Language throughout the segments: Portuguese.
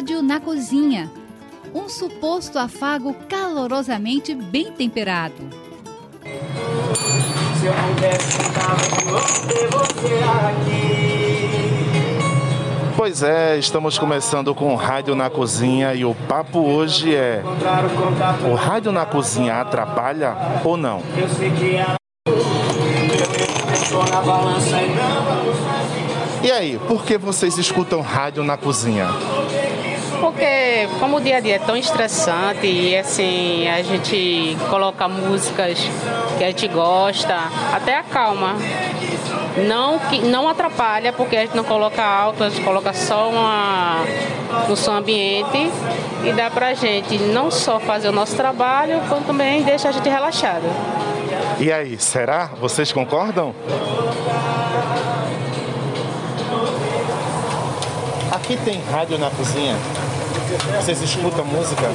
Rádio na Cozinha. Um suposto afago calorosamente bem temperado. Se eu pudesse você aqui. Pois é, estamos começando com o Rádio na Cozinha e o papo hoje é: o Rádio na Cozinha atrapalha ou não? Eu sei que na balança e não E aí, por que vocês escutam rádio na cozinha? Porque como o dia a dia é tão estressante e assim, a gente coloca músicas que a gente gosta, até acalma. Não, que, não atrapalha, porque a gente não coloca alto, a gente coloca só uma, no som ambiente e dá pra gente não só fazer o nosso trabalho, como também deixa a gente relaxada. E aí, será? Vocês concordam? Aqui tem rádio na cozinha. Vocês escutam música?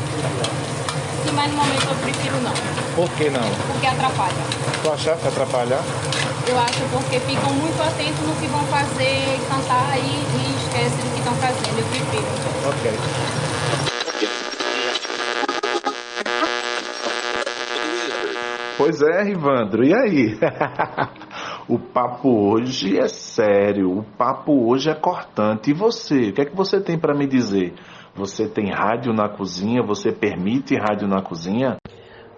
Sim, mas no momento eu prefiro não. Por que não? Porque atrapalha. Tu acha que atrapalha? Eu acho porque ficam muito atentos no que vão fazer, cantar e, e esquecem do que estão fazendo. Eu prefiro. Ok. Pois é, Rivandro, e aí? o papo hoje é sério, o papo hoje é cortante. E você? O que é que você tem para me dizer? Você tem rádio na cozinha? Você permite rádio na cozinha?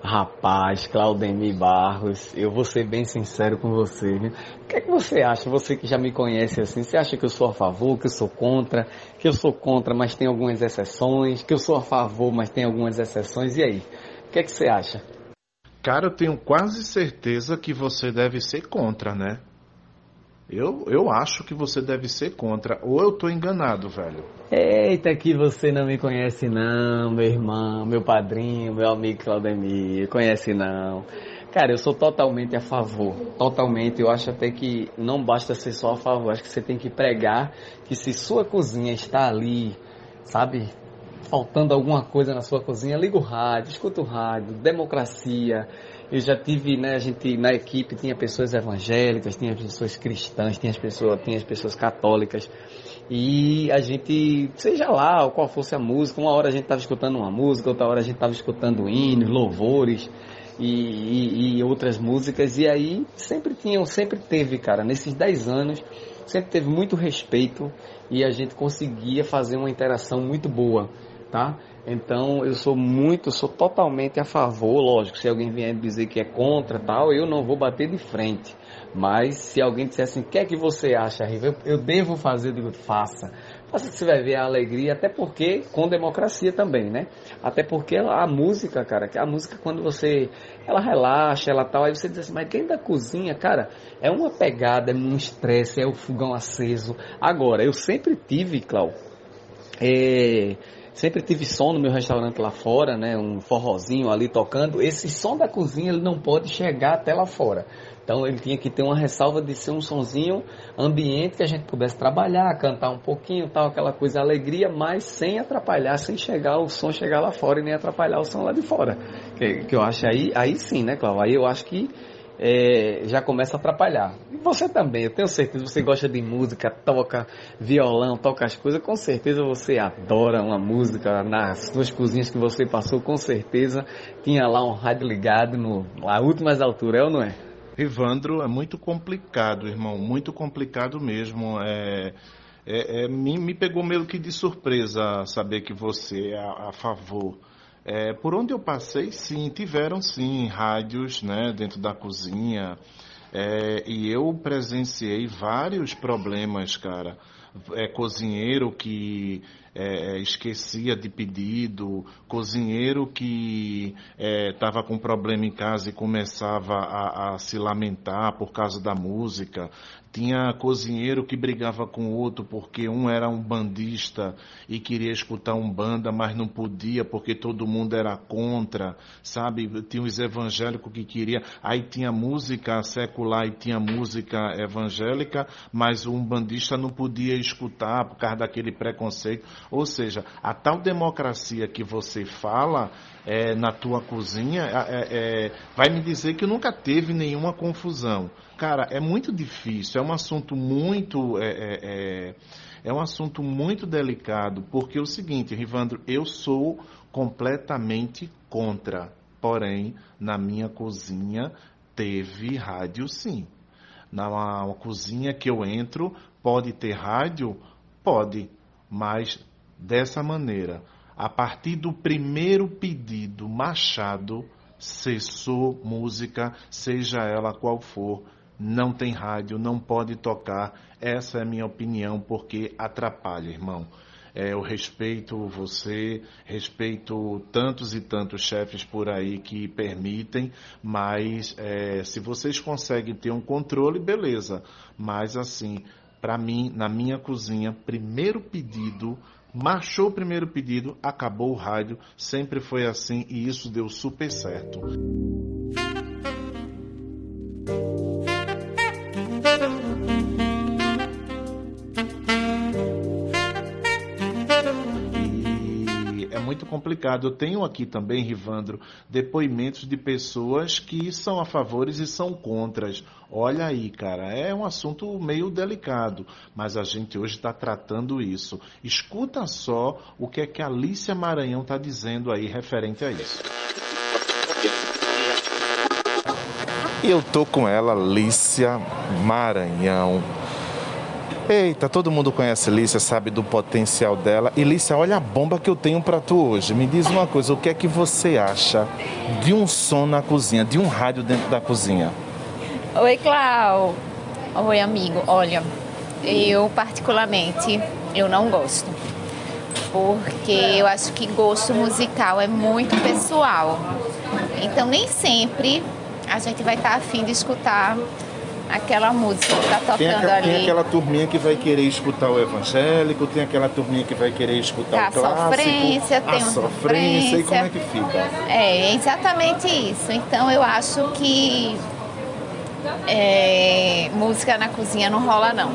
Rapaz, Claudemir Barros, eu vou ser bem sincero com você. Viu? O que é que você acha? Você que já me conhece assim, você acha que eu sou a favor, que eu sou contra, que eu sou contra, mas tem algumas exceções, que eu sou a favor, mas tem algumas exceções? E aí? O que é que você acha? Cara, eu tenho quase certeza que você deve ser contra, né? Eu, eu acho que você deve ser contra. Ou eu tô enganado, velho. Eita, que você não me conhece não, meu irmão, meu padrinho, meu amigo Claudemir. Conhece não. Cara, eu sou totalmente a favor. Totalmente. Eu acho até que não basta ser só a favor. Acho que você tem que pregar que se sua cozinha está ali, sabe, faltando alguma coisa na sua cozinha, liga o rádio, escuta o rádio, democracia. Eu já tive, né, a gente na equipe tinha pessoas evangélicas, tinha pessoas cristãs, tinha as pessoas, tinha as pessoas católicas. E a gente, seja lá qual fosse a música, uma hora a gente estava escutando uma música, outra hora a gente estava escutando hinos, louvores e, e, e, outras músicas. E aí sempre tinham, sempre teve, cara, nesses 10 anos, sempre teve muito respeito e a gente conseguia fazer uma interação muito boa tá? Então eu sou muito, sou totalmente a favor, lógico, se alguém vier dizer que é contra tal, eu não vou bater de frente. Mas se alguém disser assim, o que é que você acha, Riva? Eu, eu devo fazer, eu digo, faça. Faça que você vai ver a alegria, até porque com democracia também, né? Até porque a música, cara, a música quando você, ela relaxa, ela tal, aí você diz assim, mas dentro da cozinha, cara, é uma pegada, é um estresse, é o fogão aceso. Agora, eu sempre tive, Clau, é, Sempre tive som no meu restaurante lá fora, né? Um forrozinho ali tocando. Esse som da cozinha ele não pode chegar até lá fora. Então ele tinha que ter uma ressalva de ser um sonzinho ambiente que a gente pudesse trabalhar, cantar um pouquinho, tal, aquela coisa alegria, mas sem atrapalhar, sem chegar o som chegar lá fora e nem atrapalhar o som lá de fora. Que, que eu acho aí, aí sim, né, Cláudio? Aí eu acho que é, já começa a atrapalhar. E você também, eu tenho certeza, você gosta de música, toca violão, toca as coisas, com certeza você adora uma música nas suas cozinhas que você passou, com certeza tinha lá um rádio ligado no, a últimas alturas, é ou não é? Evandro, é muito complicado, irmão, muito complicado mesmo. É, é, é me, me, pegou meio que de surpresa saber que você é a, a favor é, por onde eu passei, sim, tiveram sim rádios né, dentro da cozinha. É, e eu presenciei vários problemas, cara. É, cozinheiro que é, é esquecia de pedido, cozinheiro que estava é, com problema em casa e começava a, a, se lamentar por causa da música, tinha cozinheiro que brigava com outro porque um era um bandista e queria escutar um banda, mas não podia porque todo mundo era contra, sabe? Tinha os evangélicos que queria, aí tinha música secular e tinha música evangélica, mas um bandista não podia escutar por causa daquele preconceito. Ou seja, a tal democracia que você fala é, na tua cozinha é, é, vai me dizer que nunca teve nenhuma confusão. Cara, é muito difícil, é um assunto muito. É, é, é É um assunto muito delicado, porque é o seguinte, Rivandro, eu sou completamente contra. Porém, na minha cozinha teve rádio sim. Na cozinha que eu entro, pode ter rádio? Pode, mas dessa maneira. A partir do primeiro pedido machado, cessou música, seja ela qual for, não tem rádio, não pode tocar. Essa é a minha opinião, porque atrapalha, irmão. É, eu respeito você, respeito tantos e tantos chefes por aí que permitem, mas é, se vocês conseguem ter um controle, beleza. Mas assim, para mim, na minha cozinha, primeiro pedido, marchou o primeiro pedido, acabou o rádio, sempre foi assim e isso deu super certo. Complicado. Eu tenho aqui também, Rivandro, depoimentos de pessoas que são a favores e são contras. Olha aí, cara, é um assunto meio delicado, mas a gente hoje está tratando isso. Escuta só o que é que a Alicia Maranhão está dizendo aí referente a isso. Eu tô com ela, Alicia Maranhão Eita, todo mundo conhece Lícia, sabe do potencial dela. E Lícia, olha a bomba que eu tenho para tu hoje. Me diz uma coisa, o que é que você acha de um som na cozinha, de um rádio dentro da cozinha? Oi, Clau. Oi, amigo. Olha, eu particularmente, eu não gosto. Porque eu acho que gosto musical é muito pessoal. Então nem sempre a gente vai estar afim de escutar aquela música que está tocando tem aquela, ali. Tem aquela turminha que vai querer escutar o evangélico, tem aquela turminha que vai querer escutar o clássico. Sofrência, tem a sofrência, e como é que fica? É, exatamente isso. Então eu acho que é, música na cozinha não rola não.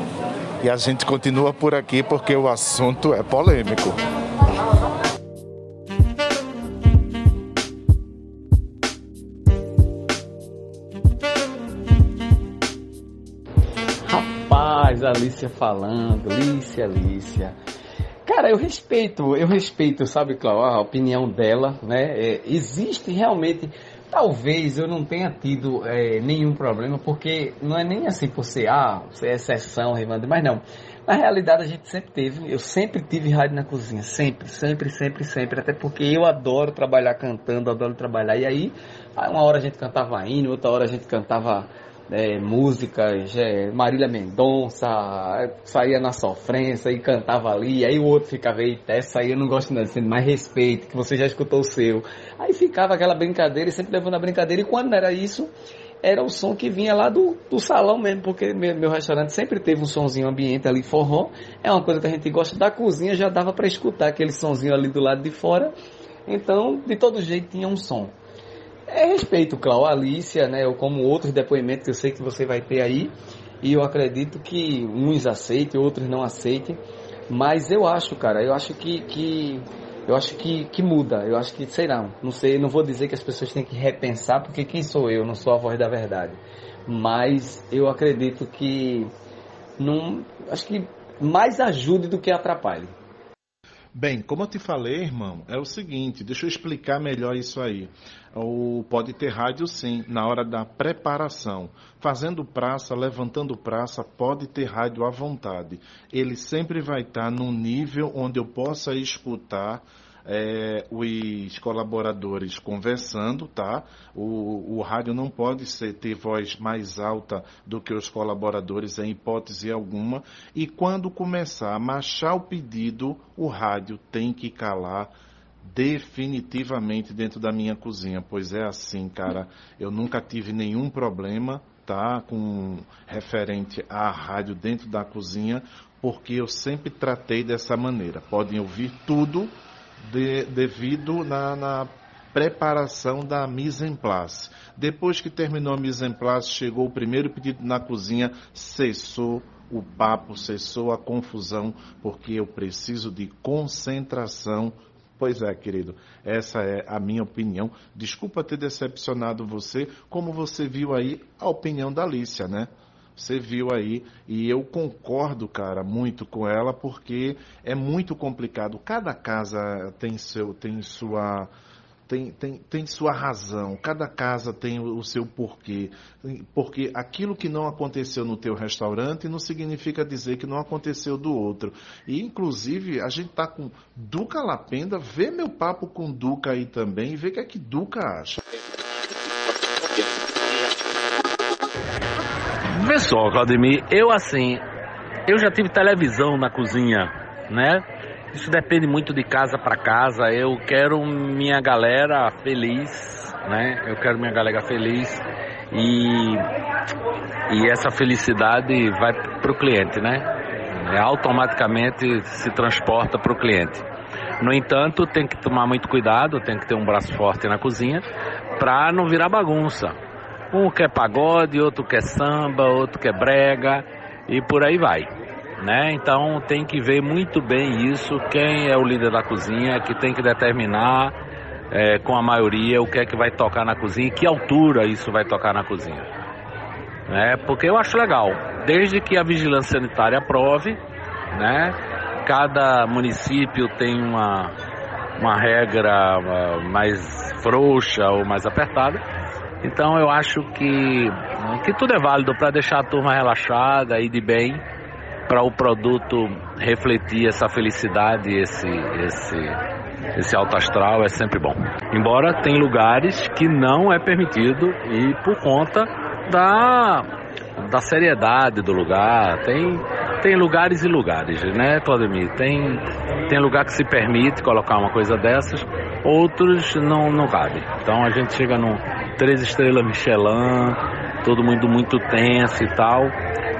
E a gente continua por aqui porque o assunto é polêmico. Alicia falando, Alicia, Alicia. Cara, eu respeito, eu respeito, sabe, Cláudio, a opinião dela, né? É, existe realmente, talvez eu não tenha tido é, nenhum problema, porque não é nem assim por ser, ah, ser é exceção, Rivandro, mas não. Na realidade, a gente sempre teve, eu sempre tive rádio na cozinha, sempre, sempre, sempre, sempre, até porque eu adoro trabalhar cantando, adoro trabalhar, e aí, uma hora a gente cantava hino, outra hora a gente cantava é, músicas, é, Marília Mendonça, saía na sofrência e cantava ali, aí o outro ficava, eita, essa aí eu não gosto não, sendo mais respeito, que você já escutou o seu. Aí ficava aquela brincadeira e sempre levando a brincadeira, e quando era isso, era o som que vinha lá do, do salão mesmo, porque meu, meu, restaurante sempre teve um sonzinho ambiente ali, forró, é uma coisa que a gente gosta da cozinha, já dava para escutar aquele sonzinho ali do lado de fora, então de todo jeito tinha um som. É respeito, Cláudio, Alicia, né, ou como outros depoimentos que eu sei que você vai ter aí, e eu acredito que uns aceitem, outros não aceitem, mas eu acho, cara, eu acho que, que eu acho que, que muda, eu acho que, sei lá, não sei, não vou dizer que as pessoas têm que repensar, porque quem sou eu, não sou a voz da verdade, mas eu acredito que não, acho que mais ajude do que atrapalhe. Bem, como eu te falei, irmão, é o seguinte, deixa eu explicar melhor isso aí. O pode ter rádio sim, na hora da preparação. Fazendo praça, levantando praça, pode ter rádio à vontade. Ele sempre vai estar num nível onde eu possa escutar é, os colaboradores conversando, tá? O, o rádio não pode ser, ter voz mais alta do que os colaboradores, em hipótese alguma. E quando começar a marchar o pedido, o rádio tem que calar definitivamente dentro da minha cozinha, pois é assim, cara. Eu nunca tive nenhum problema, tá, com referente à rádio dentro da cozinha, porque eu sempre tratei dessa maneira. Podem ouvir tudo de, devido na, na preparação da mise en place. Depois que terminou a mise en place, chegou o primeiro pedido na cozinha, cessou o papo, cessou a confusão, porque eu preciso de concentração. Pois é, querido, essa é a minha opinião. Desculpa ter decepcionado você, como você viu aí a opinião da Alicia, né? Você viu aí, e eu concordo, cara, muito com ela, porque é muito complicado. Cada casa tem, seu, tem sua tem, tem, tem sua razão, cada casa tem o, seu porquê. Porque aquilo que não aconteceu no teu restaurante não significa dizer que não aconteceu do outro. E, inclusive, a gente tá com Duca Lapenda, vê meu papo com Duca aí também vê o que é que Duca acha. Vê só, Claudemir, eu assim, eu já tive televisão na cozinha, né? Isso depende muito de casa para casa. Eu quero minha galera feliz, né? Eu quero minha galera feliz e, e essa felicidade vai para o cliente, né? É, automaticamente se transporta para o cliente. No entanto, tem que tomar muito cuidado, tem que ter um braço forte na cozinha para não virar bagunça. Um quer pagode, outro quer samba, outro quer brega e por aí vai né? Então tem que ver muito bem isso, quem é o líder da cozinha, que tem que determinar é, com a maioria o que é que vai tocar na cozinha e que altura isso vai tocar na cozinha. Né? Porque eu acho legal, desde que a vigilância sanitária aprove, né? Cada município tem uma, uma regra mais frouxa ou mais apertada. Então eu acho que, que tudo é válido para deixar a turma relaxada e de bem para o produto refletir essa felicidade, esse, esse, esse alto astral é sempre bom. Embora tem lugares que não é permitido e por conta da, da seriedade do lugar, tem, tem lugares e lugares, né, Claudemir? Tem, tem lugar que se permite colocar uma coisa dessas, outros não, não cabe. Então a gente chega num três estrelas Michelin, todo mundo muito tenso e tal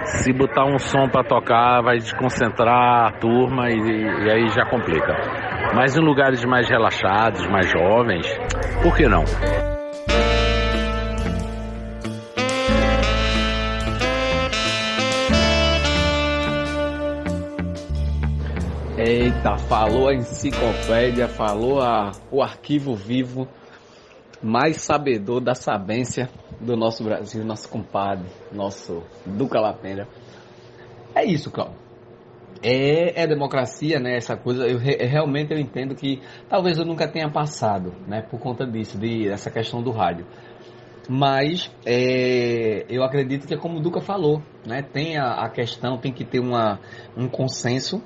se botar um som para tocar, vai desconcentrar a turma e, e, aí já complica. Mas em lugares mais relaxados, mais jovens, por que não? Eita, falou a enciclopédia, falou a, o arquivo vivo mais sabedor da sabência do nosso Brasil, nosso compadre, nosso Duca Lapena. É isso, Cláudio. É, é, democracia, né? Essa coisa, eu realmente eu entendo que talvez eu nunca tenha passado, né? Por conta disso, de questão do rádio. Mas é, eu acredito que é como o Duca falou, né? Tem a, a questão, tem que ter uma, um consenso,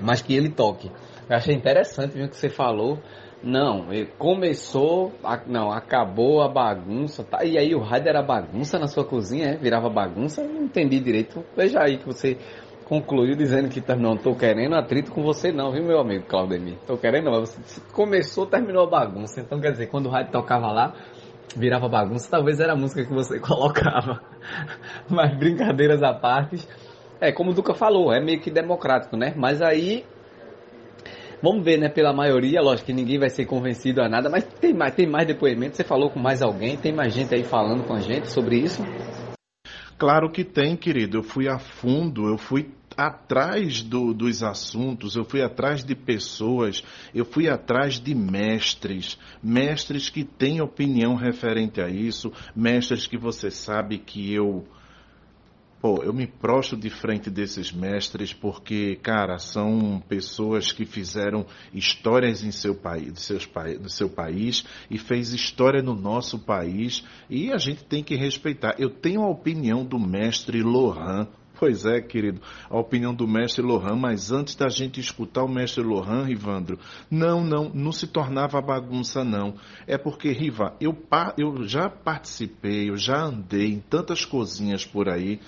mas que ele toque. Eu achei interessante o que você falou não, começou, não, acabou a bagunça, tá? E aí o rádio era bagunça na sua cozinha, é? Virava bagunça? Não entendi direito. Veja aí que você concluiu dizendo que tá, não tô querendo atrito com você não, viu meu amigo Claudemir? Tô querendo não, você começou, terminou a bagunça. Então quer dizer, quando o rádio tocava lá, virava bagunça, talvez era a música que você colocava. Mas brincadeiras à parte, é como o Duca falou, é meio que democrático, né? Mas aí Vamos ver, né, pela maioria, lógico que ninguém vai ser convencido a nada, mas tem mais, tem mais depoimentos, você falou com mais alguém, tem mais gente aí falando com a gente sobre isso? Claro que tem, querido. Eu fui a fundo, eu fui atrás do, dos assuntos, eu fui atrás de pessoas, eu fui atrás de mestres, mestres que têm opinião referente a isso, mestres que você sabe que eu Pô, eu me prostro de frente desses mestres porque, cara, são pessoas que fizeram histórias em seu país, seus, do seu país e fez história no nosso país e a gente tem que respeitar. Eu tenho a opinião do mestre Lohan, Pois é, querido, a opinião do mestre Lohan, mas antes da gente escutar o mestre Lohan, Rivandro, não, não, não se tornava bagunça, não. É porque, Riva, eu, eu já participei, eu já andei em tantas cozinhas por aí,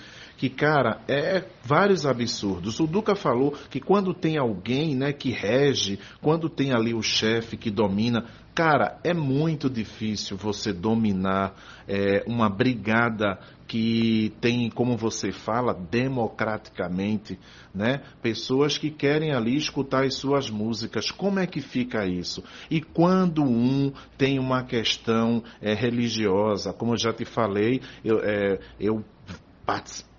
que, cara, é vários absurdos. O Duca falou que quando tem alguém né, que rege, quando tem ali o chefe que domina, cara, é muito difícil você dominar é, uma brigada que tem, como você fala, democraticamente, né? Pessoas que querem ali escutar as suas músicas. Como é que fica isso? E quando um tem uma questão é, religiosa, como eu já te falei, eu, é, eu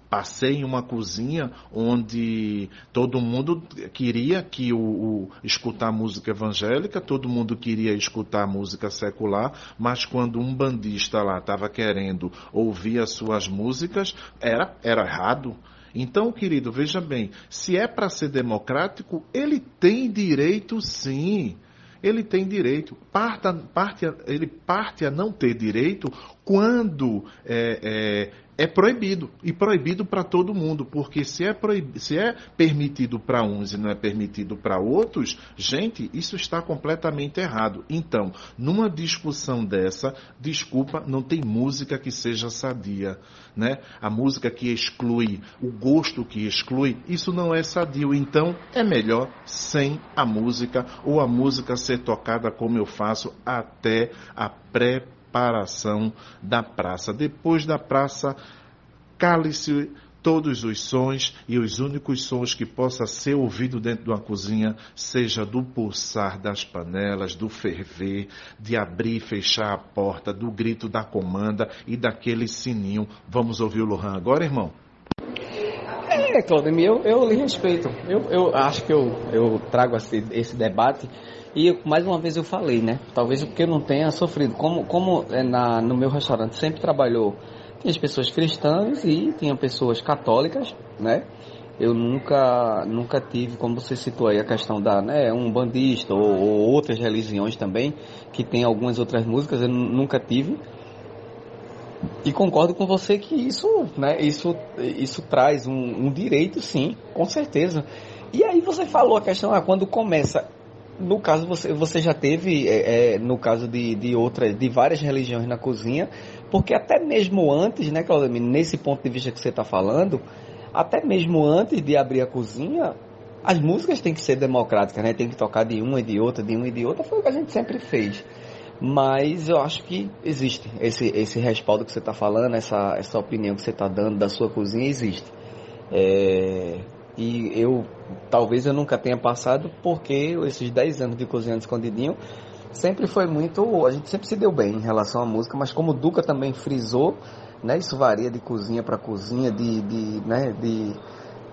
Passei em uma cozinha onde todo mundo queria que o, o, escutar música evangélica, todo mundo queria escutar música secular, mas quando um bandista lá estava querendo ouvir as suas músicas, era, era errado. Então, querido, veja bem, se é para ser democrático, ele tem direito sim ele tem direito. Parta, parte, ele parte a não ter direito quando é, é, é proibido. E proibido para todo mundo, porque se é, proib... se é permitido para uns e não é permitido para outros, gente, isso está completamente errado. Então, numa discussão dessa, desculpa, não tem música que seja sadia. Né? A música que exclui, o gosto que exclui, isso não é sadio. Então, é melhor sem a música ou a música ser tocada como eu faço até a pré separação da praça. Depois da praça, cale-se todos os sons e os únicos sons que possa ser ouvido dentro de uma cozinha, seja do pulsar das panelas, do ferver, de abrir e fechar a porta, do grito da comanda e daquele sininho. Vamos ouvir o Lohan agora, irmão? É, Claudemir, eu, eu lhe respeito. Eu, eu acho que eu, eu trago esse, esse debate e mais uma vez eu falei, né? Talvez porque eu não tenha sofrido. Como, como é, na, no meu restaurante sempre trabalhou, tinha as pessoas cristãs e tinha pessoas católicas, né? Eu nunca, nunca tive, como você citou aí, a questão da, né, um bandista ou, ou outras religiões também, que tem algumas outras músicas, eu nunca tive. E concordo com você que isso, né, isso, isso traz um, um direito, sim, com certeza. E aí você falou a questão, ah, quando começa no caso, você, você já teve, é, é, no caso de, de outras, de várias religiões na cozinha, porque até mesmo antes, né, Claudemir, nesse ponto de vista que você está falando, até mesmo antes de abrir a cozinha, as músicas têm que ser democráticas, né? Tem que tocar de uma e de outra, de uma e de outra, foi o que a gente sempre fez. Mas eu acho que existe esse, esse respaldo que você está falando, essa, essa opinião que você está dando da sua cozinha, existe. É, e eu, talvez eu nunca tenha passado, porque esses 10 anos de cozinhando escondidinho sempre foi muito. A gente sempre se deu bem em relação à música, mas como o Duca também frisou, né, isso varia de cozinha para cozinha, de, de, né, de,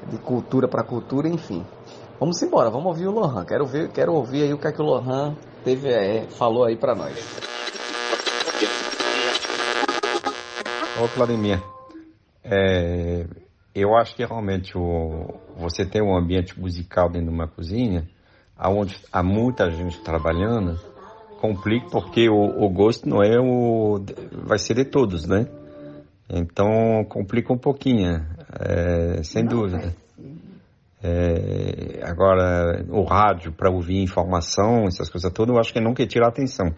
de cultura para cultura, enfim. Vamos embora, vamos ouvir o Lohan. Quero ver, quero ouvir aí o que é que o Lohan teve, é, falou aí para nós. Ô Vladimir, é, eu acho que realmente o, você ter um ambiente musical dentro de uma cozinha, onde há muita gente trabalhando, complica porque o, o, gosto não é o. vai ser de todos, né? Então complica um pouquinho, é, sem dúvida. É, agora, o rádio para ouvir informação, essas coisas todas, eu acho que é nunca tira a atenção.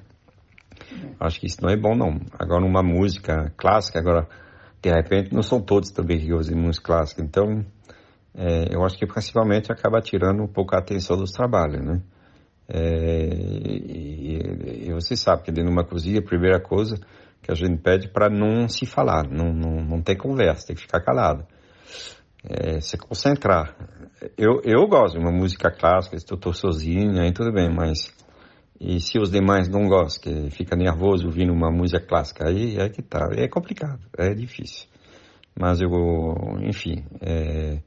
Acho que isso não é bom, não. Agora, uma música clássica, agora de repente não são todos também que usam música clássica. Então, é, eu acho que principalmente acaba tirando um pouco a atenção dos trabalhos, né? É, e, e, você sabe que dentro de uma cozinha, a primeira coisa que a gente pede para não se falar, não, não, não ter conversa, tem que ficar calado. É, se concentrar. Eu, eu gosto de uma música clássica, estou sozinho, aí tudo bem, mas e se os demais não gostam, que fica nervoso ouvindo uma música clássica, aí é que tá. É complicado, é difícil. Mas eu, enfim, é,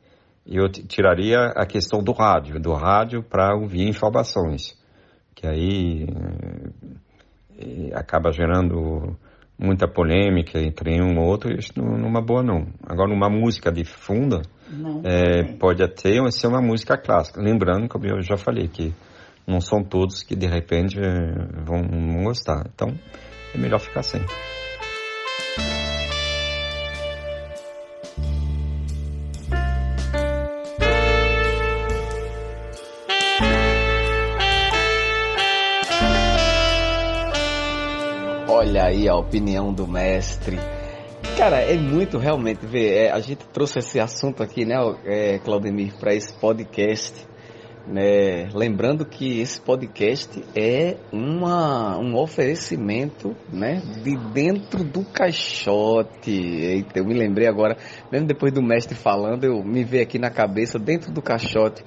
eu tiraria a questão do rádio, do rádio para ouvir informações, que aí é, acaba gerando muita polêmica entre um e outro, isso numa boa não. Agora, uma música de fundo, é, pode até ser uma música clássica. Lembrando, como eu já falei, que não são todos que de repente vão, gostar. Então é melhor ficar sem. Olha aí a opinião do mestre. Cara, é muito realmente ver. É, a gente trouxe esse assunto aqui, né, é, Claudemir, para esse podcast né? Lembrando que esse podcast é uma, um oferecimento né? de dentro do caixote. Eita, eu me lembrei agora, mesmo depois do mestre falando, eu me veio aqui na cabeça, dentro do caixote.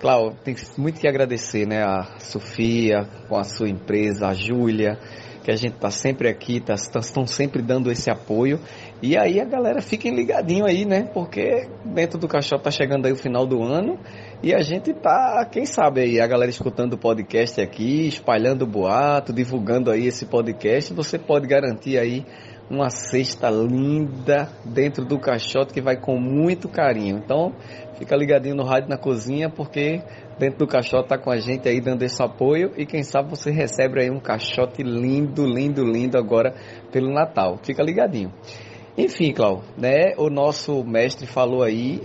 Cláudio, tem muito que agradecer, né? A Sofia, com a sua empresa, a Júlia, que a gente tá sempre aqui, tá, estão sempre dando esse apoio. E aí a galera fiquem ligadinho aí, né? Porque dentro do caixote tá chegando aí o final do ano e a gente tá, quem sabe aí, a galera escutando o podcast aqui, espalhando o boato, divulgando aí esse podcast, você pode garantir aí uma cesta linda dentro do caixote que vai com muito carinho. Então, fica ligadinho no rádio na cozinha porque dentro do caixote tá com a gente aí dando esse apoio e quem sabe você recebe aí um caixote lindo, lindo, lindo agora pelo Natal. Fica ligadinho. Enfim, Cláudio, né, o nosso mestre falou aí,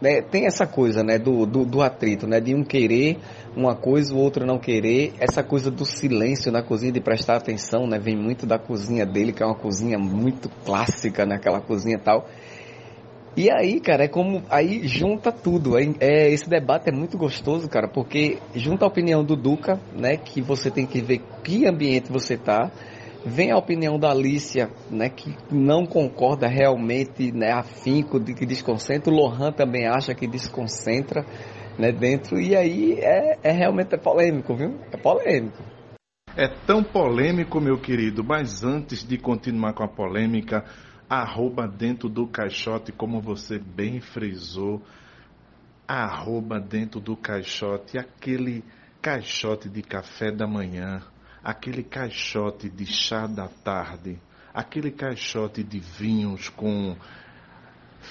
né, tem essa coisa, né, do, do, do, atrito, né, de um querer uma coisa, o outro não querer, essa coisa do silêncio na cozinha, de prestar atenção, né, vem muito da cozinha dele, que é uma cozinha muito clássica, né, aquela cozinha tal. E aí, cara, é como, aí junta tudo, é, é, esse debate é muito gostoso, cara, porque junta a opinião do Duca, né, que você tem que ver que ambiente você tá, Vem a opinião da Alicia, né, que não concorda realmente, né, afinco de que desconcentra. O Lohan também acha que desconcentra, né, dentro. E aí é, é realmente é polêmico, viu? É polêmico. É tão polêmico, meu querido, mas antes de continuar com a polêmica, arroba dentro do caixote, como você bem frisou, arroba dentro do caixote, aquele caixote de café da manhã, aquele caixote de chá da tarde, aquele caixote de vinhos com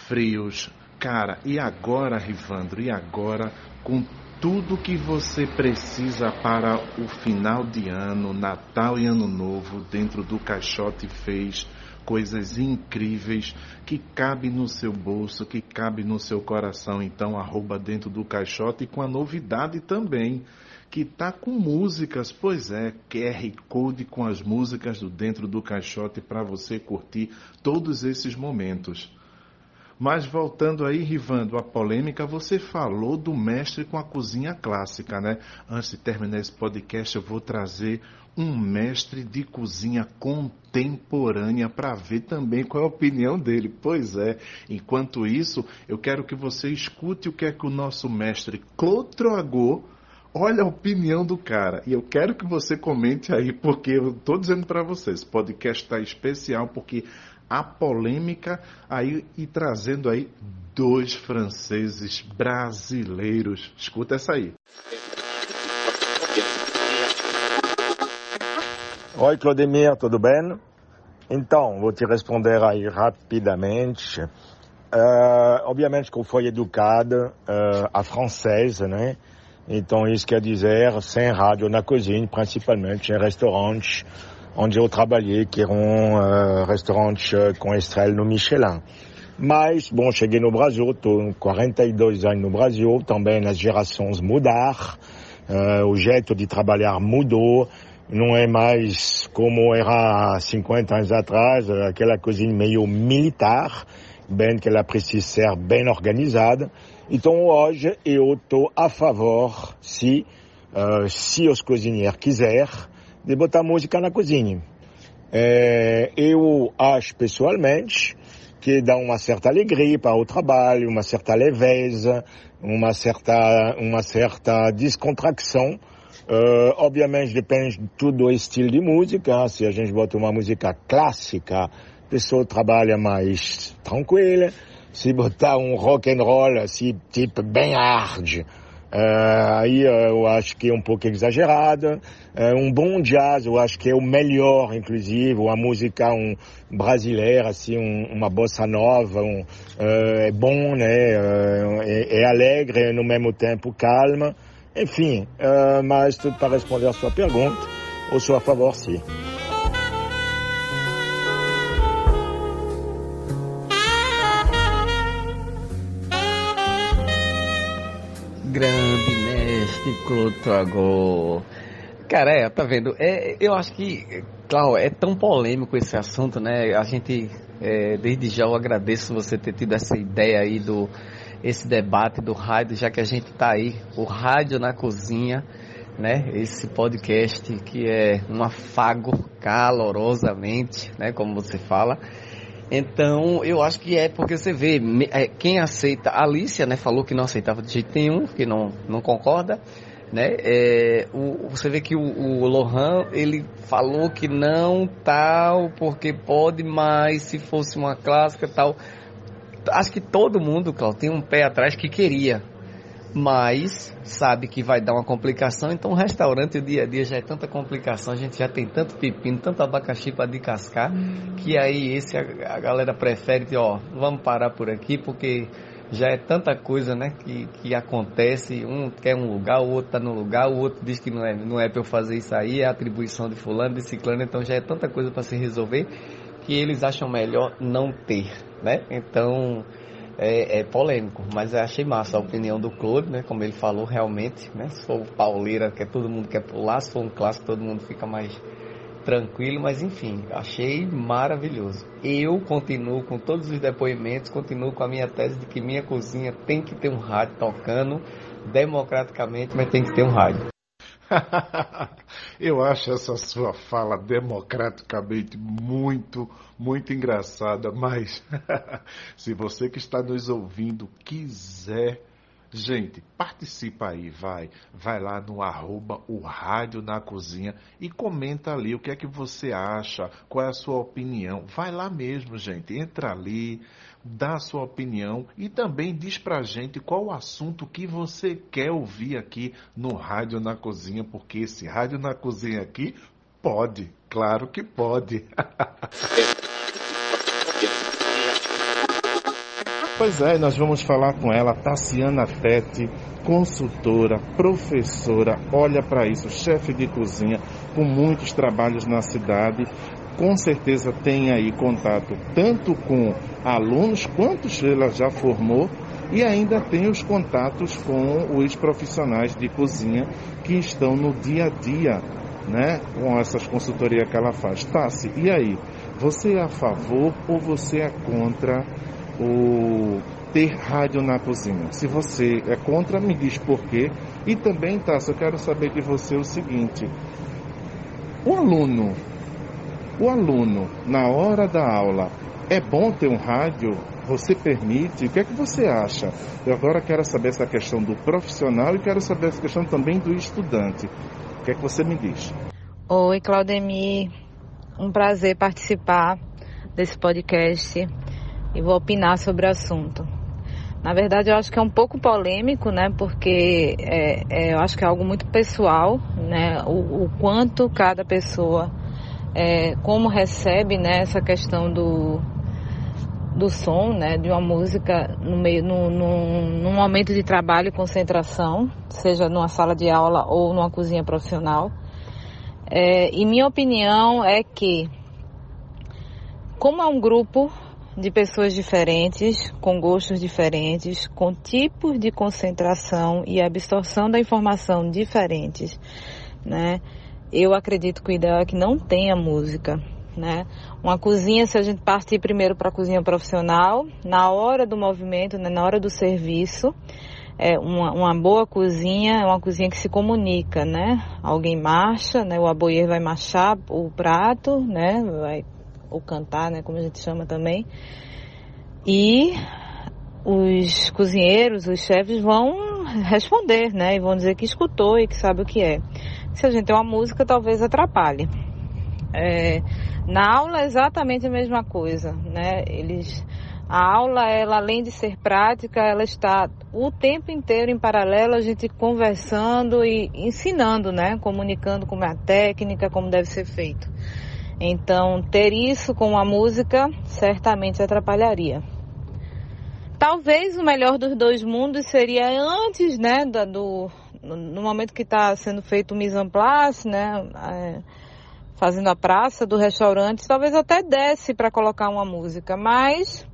frios. Cara, e agora, Rivandro, e agora com tudo que você precisa para o final de ano, Natal e Ano Novo, dentro do caixote fez coisas incríveis que cabe no seu bolso, que cabe no seu coração. Então, arroba dentro do caixote com a novidade também que tá com músicas, pois é, QR Code com as músicas do dentro do caixote para você curtir todos esses momentos. Mas voltando aí, Rivando, a polêmica, você falou do mestre com a cozinha clássica, né? Antes de terminar esse podcast, eu vou trazer um mestre de cozinha contemporânea para ver também qual é a opinião dele. Pois é, enquanto isso, eu quero que você escute o que é que o nosso mestre Clotroagô Olha a opinião do cara. E eu quero que você comente aí, porque eu estou dizendo para vocês, podcast está especial, porque a polêmica aí e trazendo aí dois franceses brasileiros. Escuta essa aí. Oi, Claudemir, tudo bem? Então, vou te responder aí rapidamente. Uh, obviamente que eu fui educado uh, a francesa, né? Então, isso quer dizer sem rádio na cozinha, principalmente em restaurantes onde eu trabalhei, que uh, restaurantes uh, com estrela no Michelin. Mas, bom, cheguei no Brasil, estou 42 anos no Brasil, também as gerações mudaram, uh, o jeito de trabalhar mudou, não é mais como era há 50 anos atrás, aquela cozinha meio militar, bem que ela precisa ser bem organizada. Então hoje eu estou a favor, se, uh, se os cozinheiros quiserem, de botar música na cozinha. É, eu acho pessoalmente que dá uma certa alegria para o trabalho, uma certa leveza, uma certa, uma certa descontração. Uh, obviamente depende tudo do estilo de música. Se a gente bota uma música clássica, a pessoa trabalha mais tranquila se botar um rock and roll assim, tipo bem hard, aí uh, eu acho que é um pouco exagerado. Uh, um bom jazz, eu acho que é o melhor, inclusive, uma música um, brasileira, assim, um, uma bossa nova, um, é bom, né? É, é, alegre no mesmo tempo calma. Enfim, mas tudo para responder a sua pergunta, eu sou a favor, sim. Grande mestre Clotago. Cara, é, tá vendo? É, eu acho que, claro, é tão polêmico esse assunto, né? A gente, é, desde já, eu agradeço você ter tido essa ideia aí do esse debate do rádio, já que a gente tá aí, o rádio na cozinha, né? Esse podcast que é um afago calorosamente, né? Como você fala. Então, eu acho que é porque você vê, é, quem aceita, a Alicia, né, falou que não aceitava de jeito nenhum, que não, não concorda, né, é, o, você vê que o, o Lohan, ele falou que não tal, porque pode, mas se fosse uma clássica tal, acho que todo mundo, Cláudio, tem um pé atrás que queria, mas sabe que vai dar uma complicação. Então, o restaurante, o dia a dia já é tanta complicação, a gente já tem tanto pepino, tanto abacaxi para descascar, hum. que aí esse a, a, galera prefere, ó, vamos parar por aqui, porque já é tanta coisa, né, que, que acontece. Um quer um lugar, o outro tá no lugar, o outro diz que não é, não é para eu fazer isso aí, é atribuição de fulano, de ciclano, então já é tanta coisa para se resolver que eles acham melhor não ter, né? Então é, é, polêmico, mas eu achei massa a opinião do Claude, né? Como ele falou, realmente, né? Se for pauleira, que todo mundo quer pular, se for um clássico, todo mundo fica mais tranquilo, mas enfim, achei maravilhoso. Eu continuo com todos os depoimentos, continuo com a minha tese de que minha cozinha tem que ter um rádio tocando democraticamente, mas tem que ter um rádio. Eu acho essa sua fala democraticamente muito, muito engraçada, mas se você que está nos ouvindo quiser Gente, participa aí, vai. Vai lá no arroba o Rádio na Cozinha e comenta ali o que é que você acha, qual é a sua opinião. Vai lá mesmo, gente. Entra ali, dá a sua opinião e também diz pra gente qual o assunto que você quer ouvir aqui no Rádio na Cozinha, porque esse Rádio na Cozinha aqui pode, claro que pode. Pois é, nós vamos falar com ela, Tassiana Tete, consultora, professora, olha para isso, chefe de cozinha, com muitos trabalhos na cidade, com certeza tem aí contato tanto com alunos quantos ela já formou e ainda tem os contatos com os profissionais de cozinha que estão no dia a dia, né, com essas consultorias que ela faz. Tassi, e aí? Você é a favor ou você é contra o ter rádio na cozinha? Se você é contra, me diz por quê. E também, Tassi, eu quero saber de você o seguinte: o aluno o aluno, na hora da aula, é bom ter um rádio? Você permite? O que é que você acha? Eu agora quero saber essa questão do profissional e quero saber essa questão também do estudante. O que é que você me diz? Oi, Claudemir. Um prazer participar desse podcast e vou opinar sobre o assunto. Na verdade, eu acho que é um pouco polêmico, né? Porque é, é, eu acho que é algo muito pessoal, né? O, o quanto cada pessoa é, como recebe né, essa questão do, do som, né, de uma música no meio, no, no, num momento de trabalho e concentração, seja numa sala de aula ou numa cozinha profissional. É, e minha opinião é que, como é um grupo de pessoas diferentes, com gostos diferentes, com tipos de concentração e absorção da informação diferentes, né? eu acredito que o ideal é que não tenha música, né? Uma cozinha, se a gente partir primeiro para a cozinha profissional, na hora do movimento, né, na hora do serviço, é uma, uma, boa cozinha é uma cozinha que se comunica, né? Alguém marcha, né? O aboyer vai marchar o prato, né? Vai ou cantar, né? Como a gente chama também. E os cozinheiros, os chefes vão responder, né? E vão dizer que escutou e que sabe o que é. Se a gente tem uma música, talvez atrapalhe. É, na aula é exatamente a mesma coisa, né? Eles, a aula, ela além de ser prática, ela está o tempo inteiro em paralelo, a gente conversando e ensinando, né? Comunicando como é a técnica, como deve ser feito. Então, ter isso com a música certamente atrapalharia. Talvez o melhor dos dois mundos seria antes, né, do, no momento que está sendo feito o mise en place, né, é, fazendo a praça do restaurante, talvez até desce para colocar uma música, mas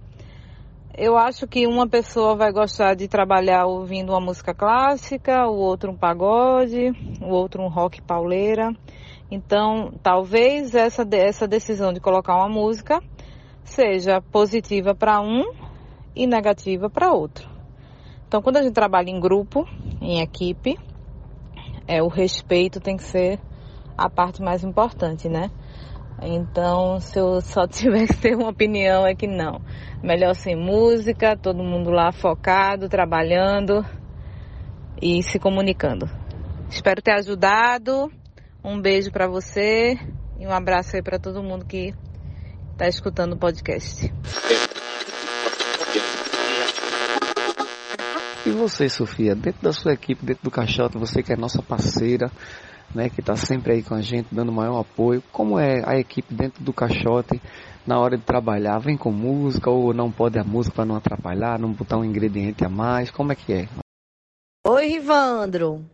eu acho que uma pessoa vai gostar de trabalhar ouvindo uma música clássica, o outro um pagode, o outro um rock pauleira. Então, talvez essa, essa decisão de colocar uma música seja positiva para um e negativa para outro. Então, quando a gente trabalha em grupo, em equipe, é o respeito tem que ser a parte mais importante, né? Então, se eu só tivesse que ter uma opinião, é que não. Melhor sem música, todo mundo lá focado, trabalhando e se comunicando. Espero ter ajudado. Um beijo para você e um abraço aí para todo mundo que está escutando o podcast. E você, Sofia, dentro da sua equipe, dentro do Caixote, você que é nossa parceira, né, que está sempre aí com a gente, dando maior apoio, como é a equipe dentro do Caixote na hora de trabalhar? Vem com música ou não pode a música para não atrapalhar, não botar um ingrediente a mais? Como é que é? Oi, Rivandro.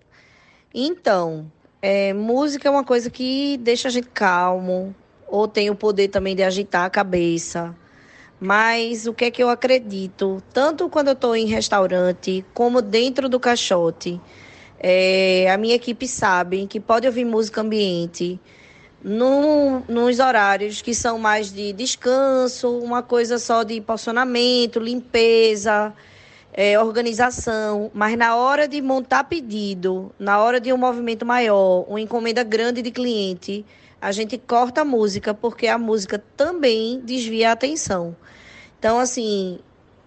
Então, é, música é uma coisa que deixa a gente calmo, ou tem o poder também de agitar a cabeça. Mas o que é que eu acredito? Tanto quando eu estou em restaurante, como dentro do caixote, é, a minha equipe sabe que pode ouvir música ambiente no, nos horários que são mais de descanso, uma coisa só de porcionamento, limpeza, é, organização. Mas na hora de montar pedido, na hora de um movimento maior, uma encomenda grande de cliente, a gente corta a música porque a música também desvia a atenção. Então, assim,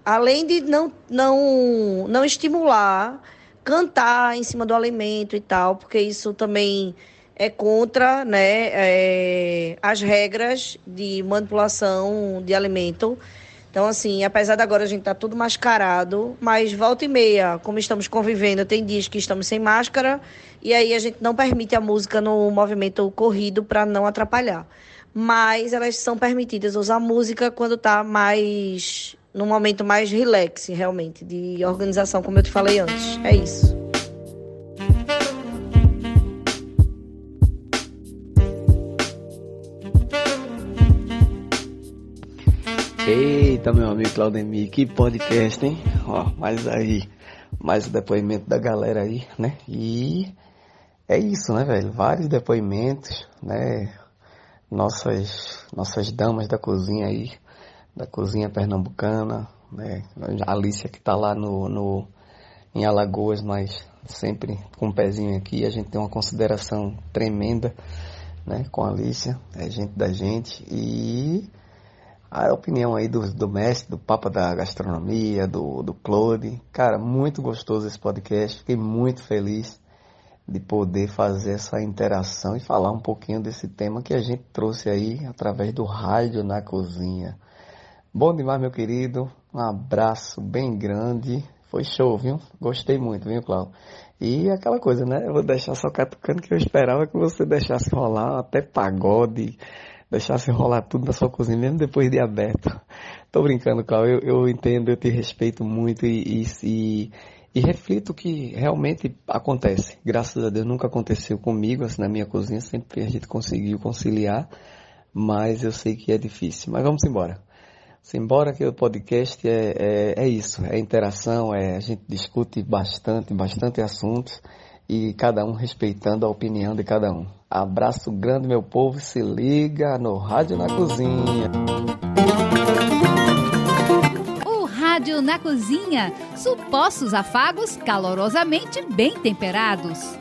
além de não, não, não estimular cantar em cima do alimento e tal, porque isso também é contra né, é, as regras de manipulação de alimento. Então, assim, apesar de agora a gente estar tá tudo mascarado, mas volta e meia, como estamos convivendo, tem dias que estamos sem máscara, e aí a gente não permite a música no movimento corrido para não atrapalhar mas elas são permitidas usar música quando está mais num momento mais relax, realmente, de organização, como eu te falei antes. É isso. Eita, meu amigo Claudemir, que podcast, hein? Ó, mais aí, mais o depoimento da galera aí, né? E é isso, né, velho? Vários depoimentos, né? nossas, nossas damas da cozinha aí, da cozinha pernambucana, né? A Alicia que está lá no, no, em Alagoas, mas sempre com um pezinho aqui, a gente tem uma consideração tremenda né, com a Alicia, é gente da gente, e a opinião aí do, do mestre, do Papa da Gastronomia, do, do Claude, cara, muito gostoso esse podcast, fiquei muito feliz de poder fazer essa interação e falar um pouquinho desse tema que a gente trouxe aí através do rádio na cozinha. Bom demais, meu querido. Um abraço bem grande. Foi show, viu? Gostei muito, viu, Cláudio? E aquela coisa, né? Eu vou deixar só catucando que eu esperava que você deixasse rolar até pagode, deixasse rolar tudo na sua cozinha, mesmo depois de aberto. Tô brincando, Cláudio. Eu, eu entendo, eu te respeito muito e, e, e e reflito que realmente acontece. Graças a Deus nunca aconteceu comigo, assim, na minha cozinha, sempre a gente conseguiu conciliar, mas eu sei que é difícil. Mas vamos embora. Simbora que o podcast é, é, é isso, é interação, é, a gente discute bastante, bastante assuntos e cada um respeitando a opinião de cada um. Abraço grande, meu povo, se liga no Rádio na Cozinha. Rádio na Cozinha. Supostos afagos calorosamente bem temperados.